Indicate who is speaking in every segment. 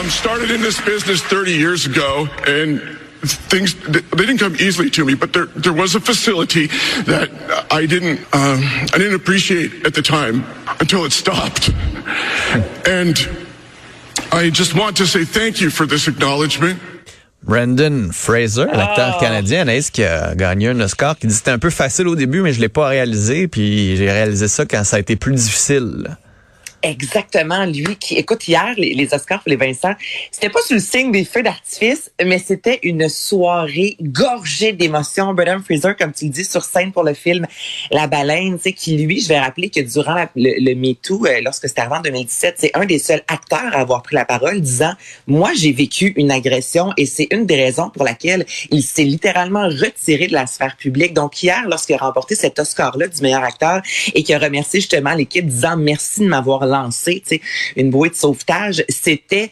Speaker 1: Um, started in this business 30 years ago, and things they didn't come easily to me. But there there was a facility that I didn't um, I didn't appreciate at the time until it stopped, and I just want to say thank you for this acknowledgement.
Speaker 2: Brandon Fraser, l'acteur canadien, Anaïs, qui a gagné un Oscar, qui dit c'était un peu facile au début, mais je l'ai pas réalisé, puis j'ai réalisé ça quand ça a été plus difficile.
Speaker 3: Exactement, lui qui, écoute, hier, les, Oscars pour les Vincent, c'était pas sous le signe des feux d'artifice, mais c'était une soirée gorgée d'émotions. Brendan Fraser, comme tu le dis, sur scène pour le film La Baleine, tu sais, qui lui, je vais rappeler que durant le, le euh, lorsque c'était avant 2017, c'est un des seuls acteurs à avoir pris la parole disant, moi, j'ai vécu une agression et c'est une des raisons pour laquelle il s'est littéralement retiré de la sphère publique. Donc hier, lorsqu'il a remporté cet Oscar-là du meilleur acteur et qu'il a remercié justement l'équipe disant merci de m'avoir lancé, tu sais, une bouée de sauvetage, c'était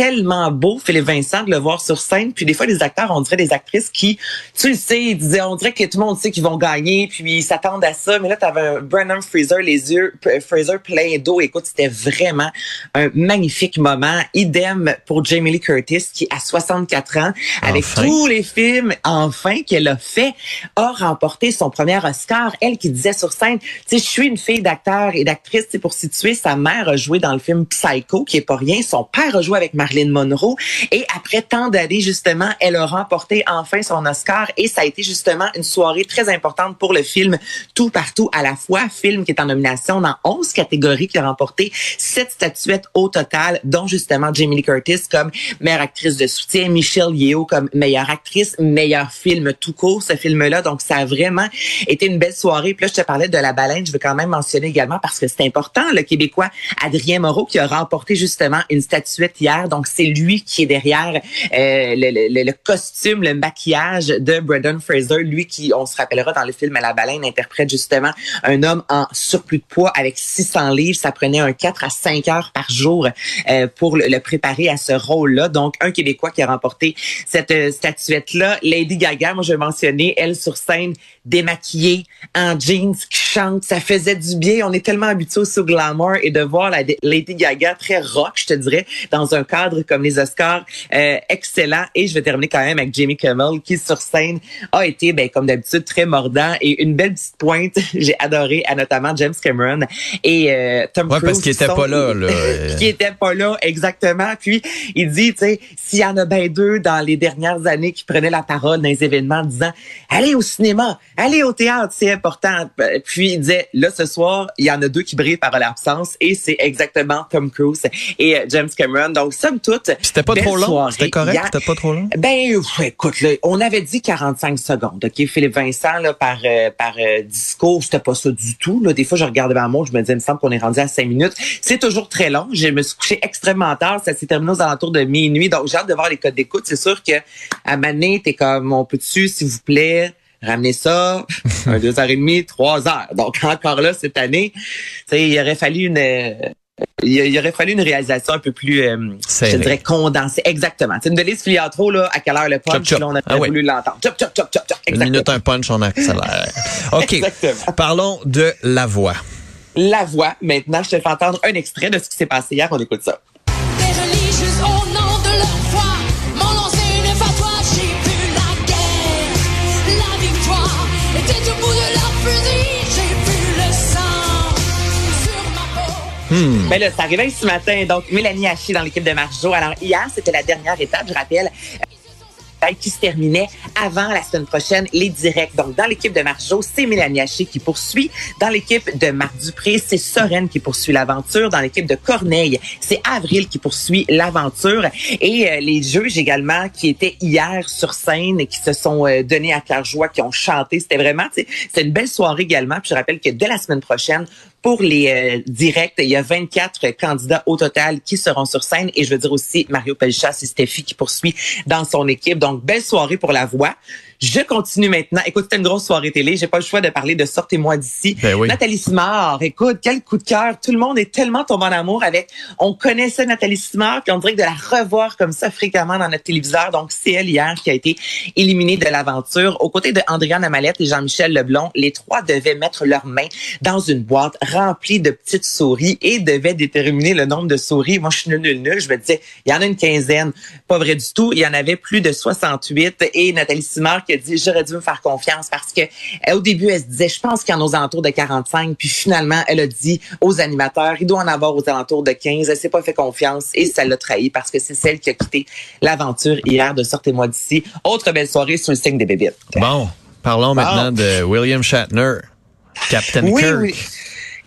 Speaker 3: tellement beau, Philippe Vincent, de le voir sur scène. Puis des fois, les acteurs, on dirait des actrices qui, tu le sais, ils disaient, on dirait que tout le monde sait qu'ils vont gagner, puis ils s'attendent à ça. Mais là, tu avais un Brennan Fraser, les yeux, Fraser plein d'eau. Écoute, c'était vraiment un magnifique moment. Idem pour Jamie Lee Curtis, qui, à 64 ans, avec
Speaker 2: Enfin.
Speaker 3: tous les films, enfin, qu'elle a fait, a remporté son premier Oscar. Elle qui disait sur scène, tu sais, je suis une fille d'acteur et d'actrice, tu sais, pour situer, sa mère a joué dans le film Psycho, qui est pas rien. Son père a joué avec Marilyn Monroe. Et après tant d'années, justement, elle a remporté enfin son Oscar et ça a été justement une soirée très importante pour le film Tout partout à la fois, film qui est en nomination dans 11 catégories, qui a remporté 7 statuettes au total, dont justement Jamie Lee Curtis comme meilleure actrice de soutien, Michelle Yeoh comme meilleure actrice, meilleur film tout court, ce film-là. Donc, ça a vraiment été une belle soirée. Puis là, je te parlais de La Baleine, je veux quand même mentionner également parce que c'est important, le Québécois Adrien Moreau qui a remporté justement une statuette hier. Donc, c'est lui qui est derrière euh, le, le- le costume, le maquillage de Brendan Fraser. Lui qui, on se rappellera dans le film La Baleine, interprète justement un homme en surplus de poids avec 600 livres. Ça prenait un 4 à 5 heures par jour euh, pour le, préparer à ce rôle-là. Donc, un Québécois qui a remporté cette euh, statuette-là. Lady Gaga, moi, je vais mentionner, elle sur scène, démaquillée, en jeans, qui chante. Ça faisait du bien. On est tellement habitués au glamour et de voir la Lady Gaga très rock, je te dirais, dans un cadre comme les Oscars, euh, excellent. Et je vais terminer quand même avec Jamie Kimmel, qui sur scène a été, ben, comme d'habitude, très mordant et une belle petite pointe. J'ai adoré, à notamment James Cameron et euh, Tom
Speaker 2: Ouais,
Speaker 3: Cruise.
Speaker 2: parce qu'il
Speaker 3: qui
Speaker 2: était
Speaker 3: sont-
Speaker 2: pas là, là.
Speaker 3: qui était pas là exactement. Puis il dit, tu sais, s'il y en a bien deux dans les dernières années qui prenaient la parole dans les événements en disant, allez au cinéma, allez au théâtre, c'est important. Puis il disait, là ce soir, il y en a deux qui brillent par l'absence et c'est exactement Tom Cruise et euh, James Cameron. Donc somme toute,
Speaker 2: C'était pas trop long? C'était correct? C'était pas trop long?
Speaker 3: ben, ouf, écoute, là, on avait dit 45 secondes, OK, Philippe Vincent, là, par, euh, par euh, discours, c'était pas ça du tout. Là. Des fois, je regardais ma montre, je me disais, il me semble qu'on est rendu à 5 minutes. C'est toujours très long. Je me suis couché extrêmement tard. Ça s'est terminé aux alentours de minuit. Donc, j'ai hâte de voir les codes d'écoute. C'est sûr que à Mané, t'es comme, on peut-tu, s'il vous plaît, ramener ça, un, deux heures et demie, trois heures. Donc, encore là, cette année, il aurait fallu une... il il aurait fallu une réalisation un peu plus, euh, je dirais, condensée. Exactement. Sais, une Denise Filiatro, là, à quelle heure le punch,
Speaker 2: Chop,
Speaker 3: on aurait
Speaker 2: Ah
Speaker 3: voulu l'entendre. Chop, chop, chop, chop, chop.
Speaker 2: Une minute, un punch, on accélère. OK.
Speaker 3: Exactement.
Speaker 2: Parlons de la voix.
Speaker 3: La voix. Maintenant, je te fais entendre un extrait de ce qui s'est passé hier. On écoute ça.
Speaker 4: Peau.
Speaker 3: Ben là, ça réveille ce matin. Donc, Mélanie Haché dans l'équipe de Marjo. Alors, hier, c'était la dernière étape, je rappelle qui se terminait avant la semaine prochaine, les directs. Donc, dans l'équipe de Marjo, c'est Mélanie Haché qui poursuit. Dans l'équipe de Marc Dupré, c'est Soren qui poursuit l'aventure. Dans l'équipe de Corneille, c'est Avril qui poursuit l'aventure. Et euh, les juges également qui étaient hier sur scène et qui se sont euh, donnés à cœur joie, qui ont chanté. C'était vraiment, c'est une belle soirée également. Puis je rappelle que dès la semaine prochaine, pour les euh, directs, il y a 24 candidats au total qui seront sur scène. Et je veux dire aussi Mario Pelcha, c'est Stéphie qui poursuit dans son équipe. Donc, belle soirée pour la voix. Je continue maintenant. Écoute, c'était une grosse soirée télé. J'ai pas le choix de parler de Sortez-moi d'ici.
Speaker 2: Ben oui.
Speaker 3: Nathalie Simard, écoute, quel coup de cœur. Tout le monde est tellement tombé en amour avec. On connaissait Nathalie Simard, puis on dirait que de la revoir comme ça fréquemment dans notre téléviseur. Donc, c'est elle hier qui a été éliminée de l'aventure. Aux côtés de Andréane Amalette et Jean-Michel Leblond, les trois devaient mettre leurs mains dans une boîte remplie de petites souris et devaient déterminer le nombre de souris. Moi, je suis nul, nul, nul. Je me disais, il y en a une quinzaine. Pas vrai du tout. Il y en avait plus de 68. Et Nathalie Simard qui a dit, j'aurais dû me faire confiance parce que euh, au début, elle se disait, je pense qu'il y en a aux alentours de 45. Puis finalement, elle a dit aux animateurs, il doit en avoir aux alentours de 15. Elle s'est pas fait confiance et ça l'a trahi parce que c'est celle qui a quitté l'aventure hier de Sortez-moi d'ici. Autre belle soirée sur le signe des bébites.
Speaker 2: Bon, parlons maintenant de William Shatner, Captain
Speaker 3: Oui,
Speaker 2: Kirk.
Speaker 3: oui.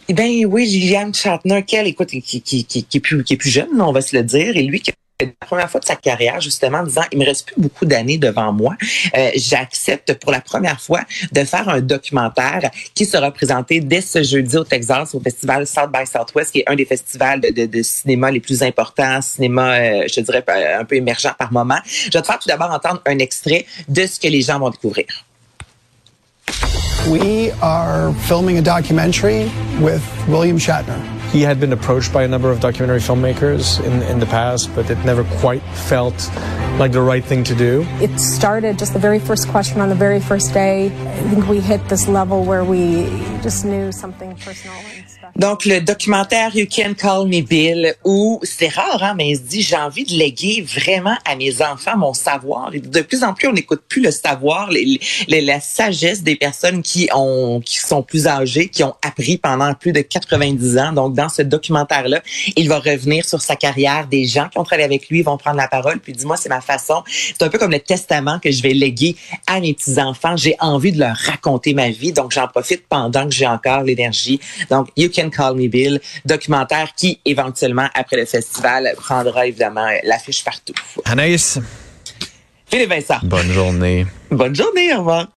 Speaker 3: Eh Ben oui, Liliane Shatner, qu'elle, écoute, qui, qui, qui, qui, est plus, qui est plus jeune, on va se le dire, et lui qui la première fois de sa carrière, justement, en disant, il me reste plus beaucoup d'années devant moi. Euh, J'accepte pour la première fois de faire un documentaire qui sera présenté dès ce jeudi au Texas, au festival South by Southwest, qui est un des festivals de, cinéma les plus importants, cinéma, euh, je dirais, un peu émergent par moment. Je vais te faire tout d'abord entendre un extrait de ce que les gens vont découvrir.
Speaker 5: We are filming a documentary with William Shatner.
Speaker 6: He had been approached by a number of documentary filmmakers in, in the past, but it never quite felt like the right thing to do.
Speaker 7: It started just the very first question on the very first day. I think we hit this level where we
Speaker 3: Donc, le documentaire You Can Call Me Bill, où c'est rare, hein, mais il se dit, j'ai envie de léguer vraiment à mes enfants mon savoir. De plus en plus, on n'écoute plus le savoir, la sagesse des personnes qui sont plus âgées, qui ont appris pendant plus de 90 ans. Donc, dans ce documentaire-là, il va revenir sur sa carrière. Des gens qui ont travaillé avec lui vont prendre la parole, puis dis-moi, c'est ma façon. C'est un peu comme le testament que je vais léguer à mes petits-enfants. J'ai envie de leur raconter ma vie, donc j'en profite pendant que j'ai encore l'énergie. Donc, You Can Call Me Bill, documentaire qui, éventuellement, après le festival, prendra évidemment l'affiche partout.
Speaker 2: Anaïs,
Speaker 3: Philippe Vincent,
Speaker 2: bonne journée.
Speaker 3: bonne journée, au revoir.